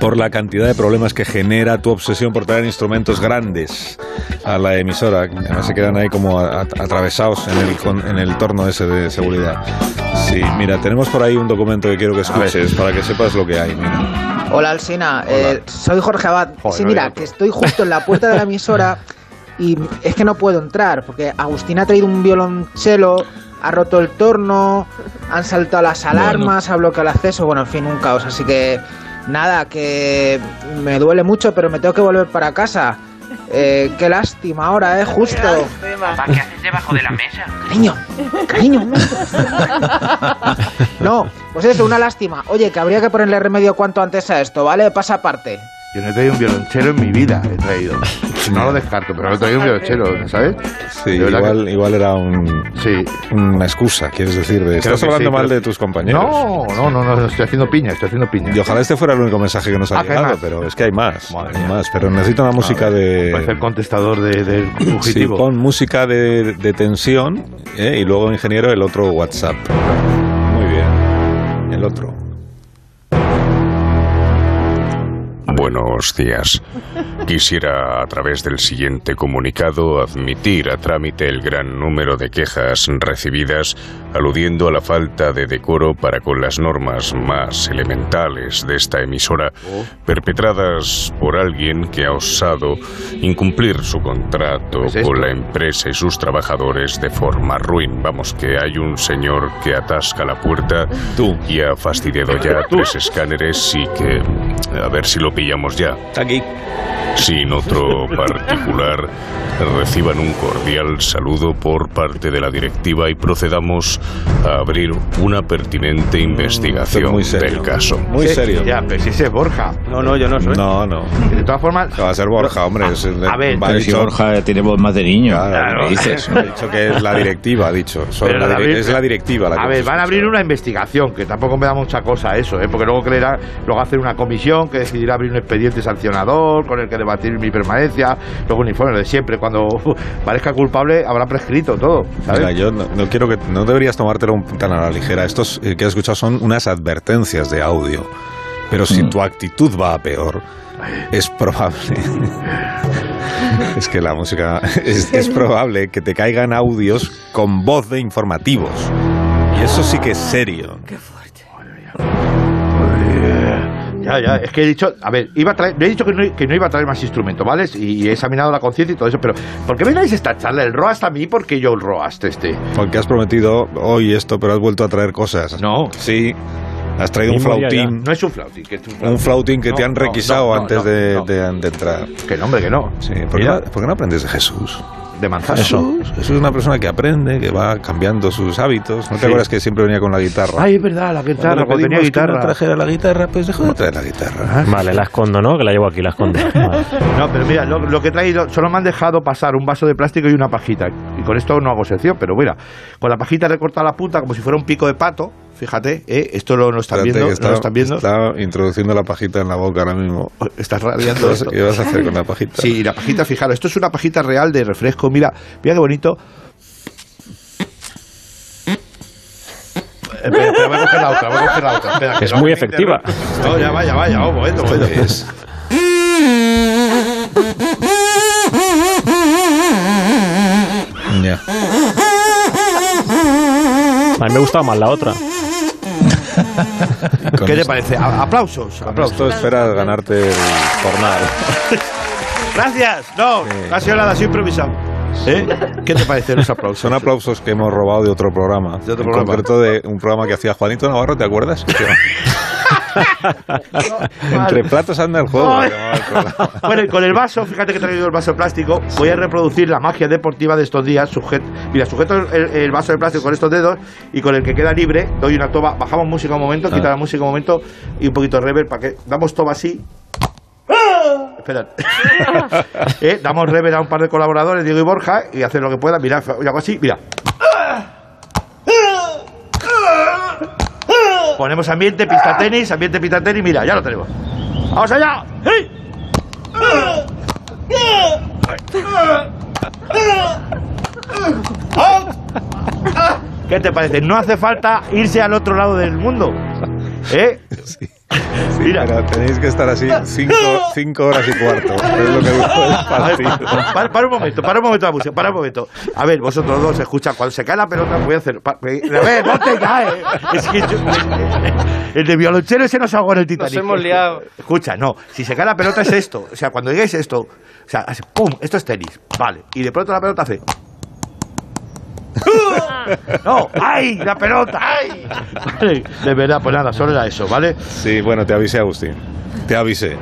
por la cantidad de problemas que genera tu obsesión por traer instrumentos grandes a la emisora. Además se quedan ahí como atravesados en el, en el torno ese de seguridad. Sí, mira, tenemos por ahí un documento que quiero que escuches para que sepas lo que hay. Mira. Hola Alsina, eh, soy Jorge Abad. Joder, sí, no mira, digo que estoy justo en la puerta de la emisora y es que no puedo entrar porque Agustín ha traído un violonchelo, ha roto el torno, han saltado las alarmas, ha bloqueado el acceso, bueno, en fin, un caos. Así que nada, que me duele mucho, pero me tengo que volver para casa. Eh, qué lástima ahora, eh, justo. Papá, ¿qué haces debajo de la mesa? Cariño, cariño. No, pues eso, una lástima. Oye, que habría que ponerle remedio cuanto antes a esto, ¿vale? Pasa aparte. Yo no he traído un violonchelo en mi vida, he traído. No lo descarto, pero no he traído un violonchelo, ¿sabes? Sí, De verdad igual, igual era un, Sí. una excusa, quieres decir. De, Creo estás que hablando sí, mal pero- de tus compañeros. No, no, no, no, estoy haciendo piña, estoy haciendo piña. Y ojalá este fuera el único mensaje que nos ha Ah, que llegado, pero es que hay más. hay más, pero necesito una música Parece el de. contestador de- Sí, fugitivo. pon música de, de tensión ¿eh? y luego, ingeniero, el otro WhatsApp. Muy bien. El otro. Buenos días. Quisiera, a través del siguiente comunicado, admitir a trámite el gran número de quejas recibidas aludiendo a la falta de decoro para con las normas más elementales de esta emisora, perpetradas por alguien que ha osado incumplir su contrato con la empresa y sus trabajadores de forma ruin. Vamos, que hay un señor que atasca la puerta y ha fastidiado ya tres escáneres y que a ver si lo pillamos ya. Aquí. Sin otro particular, reciban un cordial saludo por parte de la directiva y procedamos a abrir una pertinente investigación muy serio. del caso. Muy Sí, serio. Ya, pero si ese es Borja. No, no, yo no soy. No, no. De todas formas. Va a ser Borja, hombre. es el- a ver, va Pero si dicho- Borja tiene voz más de niño. Claro, ¿qué dices? Ha dicho que es la directiva, ha dicho. Pero la abrir- es la directiva la que A ver, van a abrir una investigación, que tampoco me da mucha cosa eso, ¿eh? porque luego creerá, luego hacer una comisión que decidirá abrir un expediente sancionador con el que debatir mi permanencia, luego un informe lo de siempre, cuando parezca culpable habrá prescrito todo, ¿sabes? Mira, yo no, no quiero que no deberías tomártelo un- tan a la ligera. Estos eh, que has escuchado son unas advertencias de audio. Pero si Mm. tu actitud va a peor, es probable. es que la música es, es probable que te caigan audios con voz de informativos. Y eso sí que es serio. Ya, ya, es que he dicho, a ver, iba a traer, he dicho que no, que no iba a traer más instrumentos, ¿vale? Y he examinado la conciencia y todo eso, pero ¿por qué vengáis esta charla? El ROAST a mí, porque yo el ROAST este. Porque has prometido hoy esto, pero has vuelto a traer cosas. No. Sí. Has traído un flautín. No es un flautín, que es un flautín. Un flautín que No, te han requisado no, no, antes de, no. de- de entrar. Que no, hombre, que no. Sí, ¿por qué, por qué no aprendes de Jesús? De manzana. Jesús, Jesús es una persona que aprende, que va cambiando sus hábitos. ¿No te Sí. acuerdas que siempre venía con la guitarra? Ay, es verdad, la guitarra, Cuando tenía que guitarra. no trajera la guitarra, pues dejó de traer la guitarra. Vale, la escondo, ¿no? Que la llevo aquí, la escondo. Vale. No, pero mira, lo, lo que he traído, solo me han dejado pasar un vaso de plástico y una pajita. Y con esto no hago sección, pero mira, con la pajita he recortado la punta como si fuera un pico de pato. Fíjate, ¿eh? esto lo, lo están viendo, está, lo están viendo. está introduciendo la pajita en la boca ahora mismo. Estás ¿Qué rabiando esto. qué vas a hacer con la pajita? Sí, la pajita, fijaros, esto es una pajita real de refresco. Mira, mira qué bonito. Espera, espera, voy a coger la otra, voy a coger la otra. Espera, que Es no, muy efectiva. No, ya vaya, vaya, un momento, momento. Es- Ya. A mí me gustaba más la otra. ¿Qué te parece? A- aplausos, Con aplausos. esto esperas ganarte el jornal. Gracias. No, no ha sido nada, sido improvisado. ¿Eh? ¿Qué te parecen los aplausos? Son aplausos que hemos robado de otro programa. De otro en programa. concreto de un programa que hacía Juanito Navarro, ¿te acuerdas? Entre platos anda el juego. Bueno, y con el vaso, fíjate que he traído el vaso de plástico, voy a reproducir la magia deportiva de estos días. Sujet, mira, sujeto el, el vaso de plástico con estos dedos y con el que queda libre doy una toba, bajamos música un momento, quita la música un momento y un poquito de reverb para que damos toba así. Esperad. Eh, Damos reverb a un par de colaboradores, Diego y Borja, y hacen lo que puedan. Mira, y hago así, mira. Ponemos ambiente, pista tenis, ambiente, pista tenis, mira, ya lo tenemos. ¡Vamos allá! ¿Qué te parece? No hace falta irse al otro lado del mundo. ¿Eh? Mira. Pero tenéis que estar así cinco, cinco horas y cuarto. Es lo que el para, para un momento, para un momento la música, para un momento. A ver, vosotros dos, escucha, cuando se cae la pelota voy a hacer... pa- A ver, no te caes. Es que yo- el de violonchelo ese no se ahogó en el Titanic. Nos hemos liado. Escucha, no, si se cae la pelota es esto. O sea, cuando digáis esto, o sea, hace pum, esto es tenis, vale. Y de pronto la pelota hace... No, ¡ay! ¡La pelota! ¡ay! Vale, de verdad, pues nada, solo era eso, ¿vale? Sí, bueno, te avisé, Agustín. Te avisé.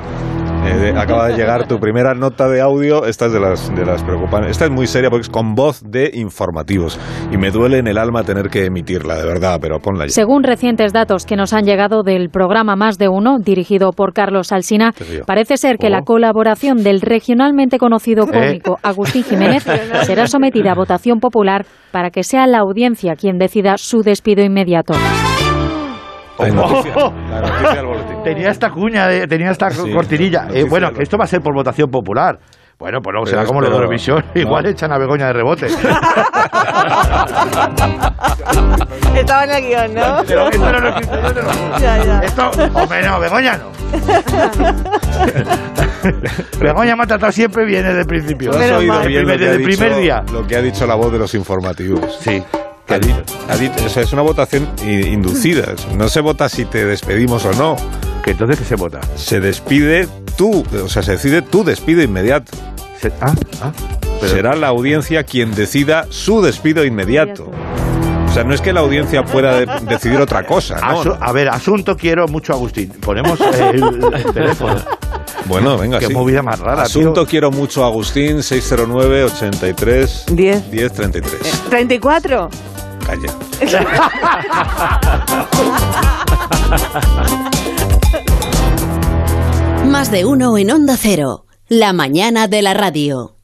Eh, de- acaba de llegar tu primera nota de audio. Esta es de las, de las preocupantes. Esta es muy seria porque es con voz de informativos. Y me duele en el alma tener que emitirla, de verdad, pero ponla ya. Según recientes datos que nos han llegado del programa Más de Uno, dirigido por Carlos Alsina, parece ser que la colaboración del regionalmente conocido cómico Agustín Jiménez será sometida a votación popular para que sea la audiencia quien decida su despido inmediato. Hay noticia. La noticia del boletín. Tenía esta cuña, de- tenía esta Sí, cortinilla. Eh, bueno, que esto va a ser por votación popular. Bueno, pues luego Pero será como lo de Eurovisión. no. Igual echan a Begoña de rebote. Estaba en el guion, ¿no? Pero esto no lo esto no. Ya, ya. Esto, hombre, no, Begoña no. Begoña me ha tratado siempre bien desde el principio. ¿Tú has oído Desde el bien primer- desde el día. Lo que ha dicho la voz de los informativos. Sí. Ha dicho, ha dicho- o sea, es una votación inducida. No se vota si te despedimos o no. ¿Que entonces qué se vota? Se despide tú, o sea, se decide tu despido inmediato. ah, ah, pero- Será la audiencia quien decida su despido inmediato. O sea, no es que la audiencia pueda de- decidir otra cosa, a ver, asunto quiero mucho Agustín. Ponemos el teléfono. Bueno, venga, Qué sí. movida más rara, Asunto tío. quiero mucho a Agustín, 609 83 10. 10 33. 34. Calla. Más de uno en Onda Cero. La mañana de la radio.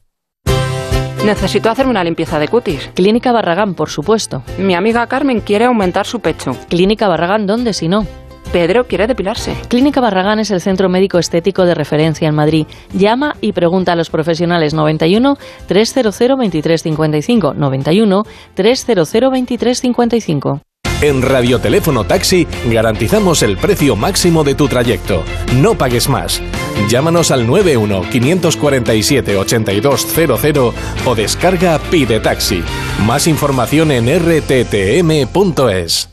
Necesito hacerme una limpieza de cutis. Clínica Barragán, por supuesto. Mi amiga Carmen quiere aumentar su pecho. Clínica Barragán, ¿dónde si no? Pedro quiere depilarse. Clínica Barragán es el centro médico estético de referencia en Madrid. Llama y pregunta a los profesionales 91 300 2355 91 300 2355. En Radioteléfono Taxi garantizamos el precio máximo de tu trayecto. No pagues más. Llámanos al 91 547 8200 o descarga Pide Taxi. Más información en rttm.es.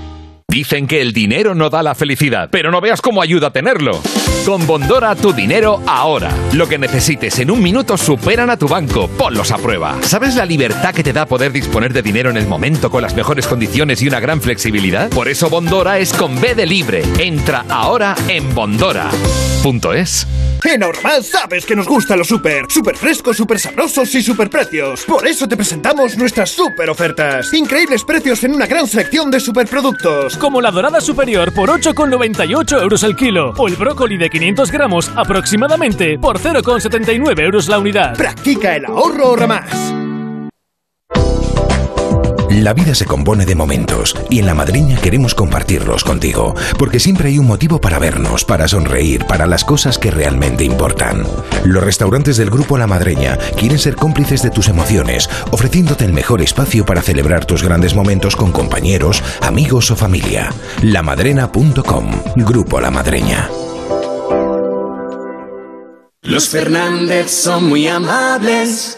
Dicen que el dinero no da la felicidad, pero no veas cómo ayuda a tenerlo. Con Bondora tu dinero ahora. Lo que necesites en un minuto superan a tu banco. Ponlos a prueba. ¿Sabes la libertad que te da poder disponer de dinero en el momento con las mejores condiciones y una gran flexibilidad? Por eso Bondora es con B de libre. Entra ahora en bondora.es. En Ahorramás sabes que nos gustan los súper, súper frescos, súper sabrosos y súper precios. Por eso te presentamos nuestras súper ofertas. Increíbles precios en una gran selección de superproductos. Como la dorada superior por 8,98 euros el kilo o el brócoli de 500 gramos aproximadamente por 0,79 euros la unidad. Practica el ahorro Ahorramás. La vida se compone de momentos y en La Madriña queremos compartirlos contigo, porque siempre hay un motivo para vernos, para sonreír, para las cosas que realmente importan. Los restaurantes del Grupo La Madreña quieren ser cómplices de tus emociones, ofreciéndote el mejor espacio para celebrar tus grandes momentos con compañeros, amigos o familia. Lamadrena.com, Grupo La Madreña. Los Fernández son muy amables.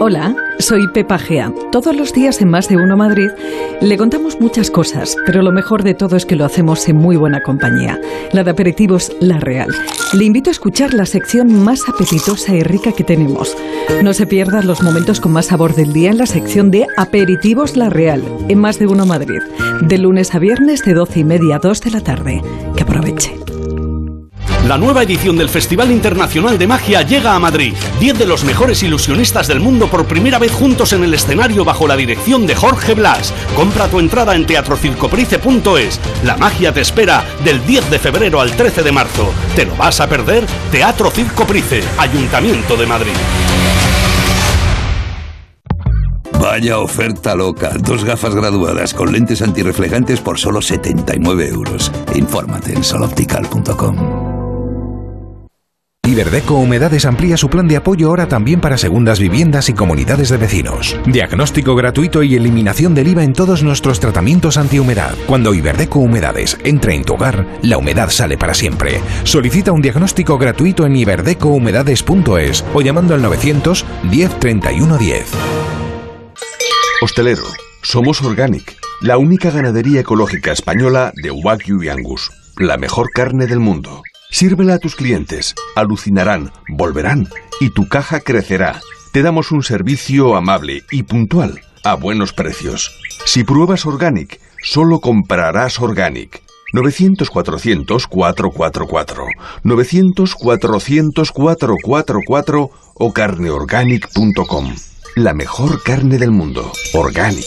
Hola, soy Pepa Gea. Todos los días en Más de Uno Madrid le contamos muchas cosas, pero lo mejor de todo es que lo hacemos en muy buena compañía. La de aperitivos La Real. Le invito a escuchar la sección más apetitosa y rica que tenemos. No se pierdan los momentos con más sabor del día en la sección de Aperitivos La Real, en Más de Uno Madrid. De lunes a viernes de 12 y media a 2 de la tarde. Que aproveche. La nueva edición del Festival Internacional de Magia llega a Madrid. Diez de los mejores ilusionistas del mundo por primera vez juntos en el escenario bajo la dirección de Jorge Blas. Compra tu entrada en teatrocircoprice.es. La magia te espera del 10 de febrero al 13 de marzo. ¿Te lo vas a perder? Teatro Circo Price, Ayuntamiento de Madrid. Vaya oferta loca. Dos gafas graduadas con lentes antirreflejantes por solo 79 euros. Infórmate en soloptical.com. Iberdeco Humedades amplía su plan de apoyo ahora también para segundas viviendas y comunidades de vecinos. Diagnóstico gratuito y eliminación del IVA en todos nuestros tratamientos antihumedad. Cuando Iberdeco Humedades entre en tu hogar, la humedad sale para siempre. Solicita un diagnóstico gratuito en iberdecohumedades.es o llamando al 900 10 31 10. Hostelero, somos Organic, la única ganadería ecológica española de Wagyu y Angus, la mejor carne del mundo. Sírvela a tus clientes, alucinarán, volverán y tu caja crecerá. Te damos un servicio amable y puntual, a buenos precios. Si pruebas Organic, solo comprarás Organic. 900-400-444, 900-400-444 o carneorganic.com. La mejor carne del mundo. Organic.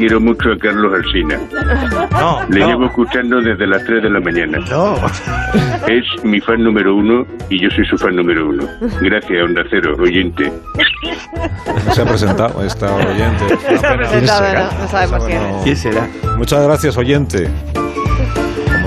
Quiero mucho a Carlos Alsina. No, Le no. llevo escuchando desde las 3 de la mañana. No. Es mi fan número uno y yo soy su fan número uno. Gracias, Onda Cero, oyente. No se ha presentado esta oyente. No se ha presentado, no, no sabemos quién es. ¿Quién será? Muchas gracias, oyente.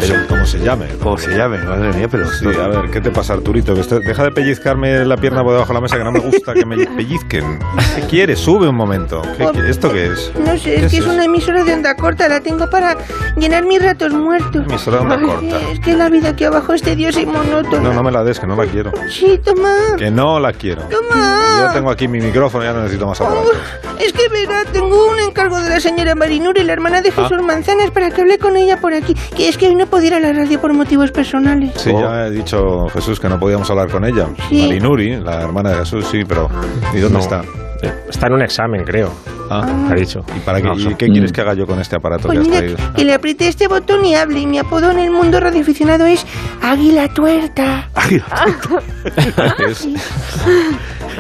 Como se, como se llame. Como se llame, madre mía, pero... Sí, a ver, ¿qué te pasa, Arturito? Deja de pellizcarme la pierna por debajo de la mesa, que no me gusta que me pellizquen. ¿Qué quieres? Sube un momento. ¿Qué, qué- esto qué es? No sé, ¿Qué es que es eso? una emisora de onda corta, la tengo para llenar mis ratos muertos. Emisora de onda Ay, corta. Es que la vida aquí abajo es tediosa y monótona. No, no me la des, que no la quiero. Sí, toma. Que no la quiero. Toma. Yo tengo aquí mi micrófono, ya no necesito más aparato. Es que verá, tengo un encargo de la señora Marinuri, la hermana de Ah. Jesús Manzanas, para que hable con ella por aquí. Que es que hoy no puedo ir a la radio por motivos personales. Sí, ya he dicho Jesús que no podíamos hablar con ella. Sí. Marinuri, la hermana de Jesús, sí, pero ¿y dónde No. está? Está en un examen, creo. Ah, ha dicho. ¿Y para qué, No, y qué quieres que haga yo con este aparato Pues que has mira, traído? que le apriete este botón y hable. Y mi apodo en el mundo radioaficionado es Águila Tuerta. es,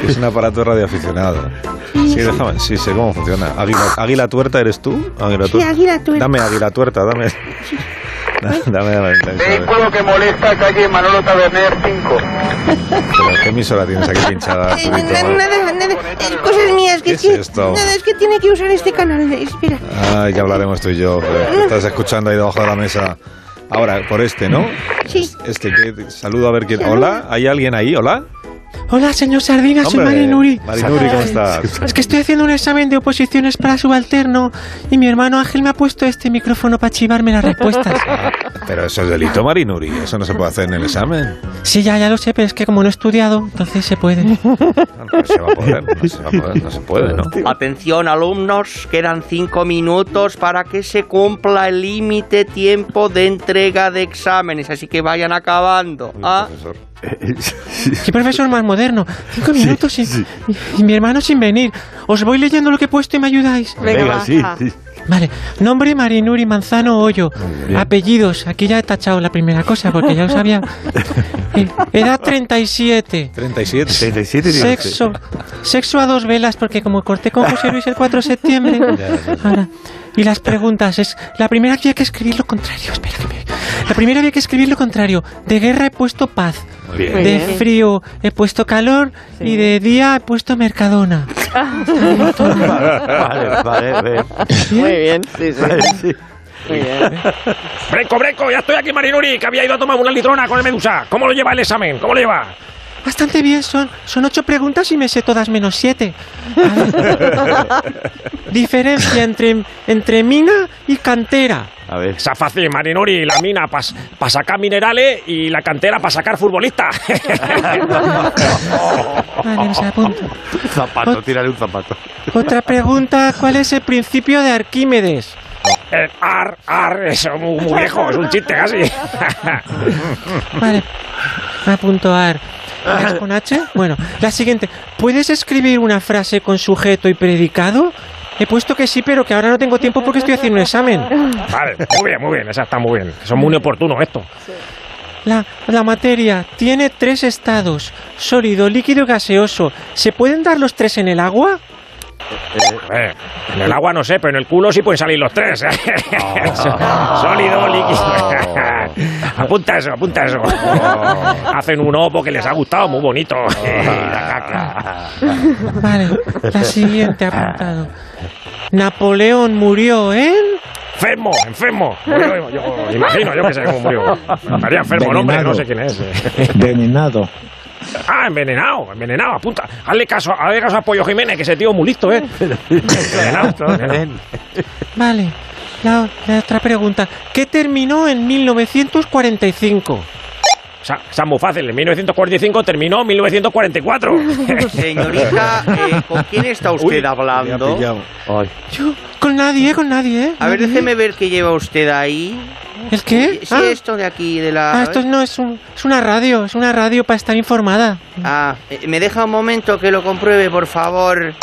es un aparato radioaficionado. Sí, déjame, sí, sé cómo funciona. Águila, águila tuerta, ¿eres tú? Águila Sí, tuerta. Águila Tuerta. Dame águila tuerta, dame. Dame, dame, dame, Vehículo que molesta, calle Manolo Taberner 5. Pero, ¿Qué emisora tienes aquí pinchada? Eh? Nada, nada, nada, eh, cosas mías. Que ¿Qué es que, es esto? Nada, es que tiene que usar este canal. Espera. Ay, ya hablaremos tú y yo. pero Estás escuchando ahí debajo de la mesa. Ahora, por este, ¿no? Sí. Este, que saludo a ver quién. Hola, ¿hay alguien ahí? Hola. Hola, señor Sardina, soy Marinuri. Marinuri, ¿cómo estás? Es que estoy haciendo un examen de oposiciones para subalterno y mi hermano Ángel me ha puesto este micrófono para chivarme las respuestas. Pero eso es delito, Marinuri. Eso no se puede hacer en el examen. Sí, ya, ya lo sé, pero es que como no he estudiado, entonces se puede. No se va a poder, no se, va a poder, no se puede, ¿no? Atención alumnos, quedan cinco minutos para que se cumpla el límite tiempo de entrega de exámenes, así que vayan acabando. ¿ah? ¿Qué profesor más moderno? Cinco minutos y, y- y mi hermano sin venir. Os voy leyendo lo que he puesto y me ayudáis. Venga, Venga, sí, sí. Vale, nombre Marinuri Manzano Hoyo. Apellidos, aquí ya he tachado la primera cosa porque ya lo sabía. Eh, edad 37. 37. 37 Sexo, sexo a dos velas porque como corté con José Luis el 4 de septiembre. Ahora, y las preguntas es, la primera había que escribir lo contrario, espera que me... La primera había que escribir lo contrario. De guerra he puesto paz. Muy bien. De Muy bien. frío he puesto calor y de día he puesto Mercadona. Vale, vale, vale. Muy bien, sí, sí. Vale, Breco, breco, ya estoy aquí, Marinuri, que había ido a tomar una litrona con el Medusa. ¿Cómo lo lleva el examen? ¿Cómo lo lleva? Bastante bien, son, son ocho preguntas y me sé todas menos siete. Diferencia entre, entre mina y cantera. A ver. Esa fácil, Marinuri, la mina para sacar minerales y la cantera para sacar futbolistas. Vale, me se apunto. Zapato, tírale un zapato. Otra pregunta, ¿cuál es el principio de Arquímedes? El ar, ar, eso es muy, muy viejo, es un chiste casi. Vale, me apunto ar. ¿Es con H? Bueno, la siguiente. ¿Puedes escribir una frase con sujeto y predicado? He puesto que sí, pero que ahora no tengo tiempo porque estoy haciendo un examen. Vale, muy bien, muy bien, esa está muy bien. Son muy oportunos esto. La, la materia tiene tres estados, sólido, líquido y gaseoso. ¿Se pueden dar los tres en el agua? Eh, en el agua no sé, pero en el culo sí pueden salir los tres. Sólido, líquido. apunta eso, apunta eso. Hacen un opo que les ha gustado, muy bonito. Vale, la siguiente apuntado. Napoleón murió en... Enfermo, enfermo. Murió, yo, imagino, yo que sé cómo murió. Estaría enfermo el hombre, no sé quién es. Envenenado. Ah, envenenado, envenenado, apunta. Hazle caso, hazle caso a Pollo Jiménez, que ese tío es muy listo, ¿eh? envenenado, envenenado. Vale, la, la otra pregunta. ¿Qué terminó en 1945? O sea, es muy fácil. En 1945 terminó en 1944. Señorita, eh, ¿con quién está usted hablando? Yo, con nadie, con nadie. ¿eh? A ver, déjeme ver qué lleva usted ahí. ¿El qué? Sí, esto de aquí, de la... Ah, esto no es, un, es una radio, es una radio para estar informada. Ah, eh, ¿me deja un momento que lo compruebe, por favor?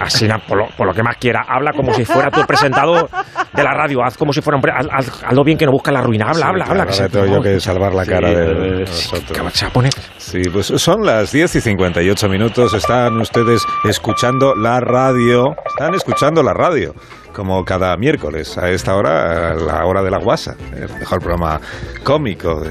Así, na, por, lo, por lo que más quiera, habla como si fuera tu presentador de la radio. Haz como si fuera un. pre- Haz, haz- hazlo bien que no busca la ruina. Habla, Sí, habla, claro, habla. Que tengo yo que salvar la Sí, cara de eh, nosotros. se va a poner. Sí, pues son las 10 y 58 minutos. Están ustedes escuchando la radio. Están escuchando la radio. Como cada miércoles, a esta hora, a la hora de la guasa. El mejor programa cómico. De,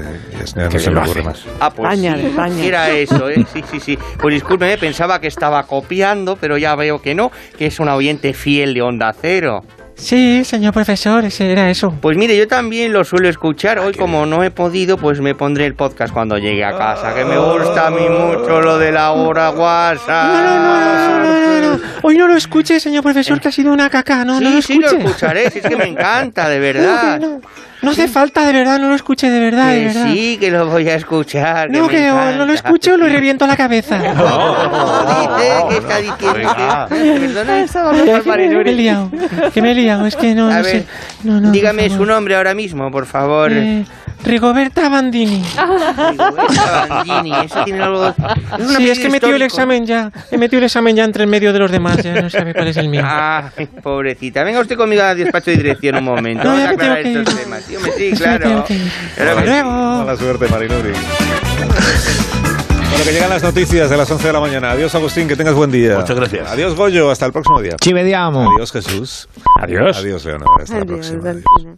no se me ocurre más. Ah, pues España, sí, España. era eso, ¿eh? Sí, sí, sí. Pues discúlpeme, pensaba que estaba copiando, pero ya veo que no, que es un oyente fiel de Onda Cero. Sí, señor profesor, ese era eso. Pues mire, yo también lo suelo escuchar. Hoy, como no he podido, pues me pondré el podcast cuando llegue a casa, que me gusta a mí mucho lo de la hora guasa. No, no, no, no, no, no. Hoy no lo escuche, señor profesor, que ha sido una caca. No, sí, no lo sí, lo escuche. escucharé, si es que me encanta, de No, verdad. Que no, no hace falta, de verdad, no lo escuche, de verdad, de Que verdad. sí, que lo voy a escuchar. No, me que o no lo escuche o lo reviento la cabeza. Dice, ¿qué está diciendo? Perdona. Que me he liado, que me he liado, es que no, A no ver, sé. No, no, dígame su nombre ahora mismo, por favor. Eh, Rigoberta Bandini. Rigoberta Bandini, eso tiene algo... Es un Sí, es que he metido el examen ya. He metido el examen ya entre el medio de los demás, ya no sabe cuál es el mío. Ah, pobrecita. Venga usted conmigo al despacho de dirección un momento. No, Vamos ya a me tengo aclarar que estos ir. temas. Sí, hombre, claro. Hasta luego. Mala suerte, Marinuri. Bueno, que llegan las noticias de las 11 de la mañana. Adiós, Agustín, que tengas buen día. Muchas gracias. Adiós, Goyo, hasta el próximo día. Ci vediamo. Adiós, Jesús. Adiós. Adiós, Leonor. Hasta la Adiós, próxima. Delfina.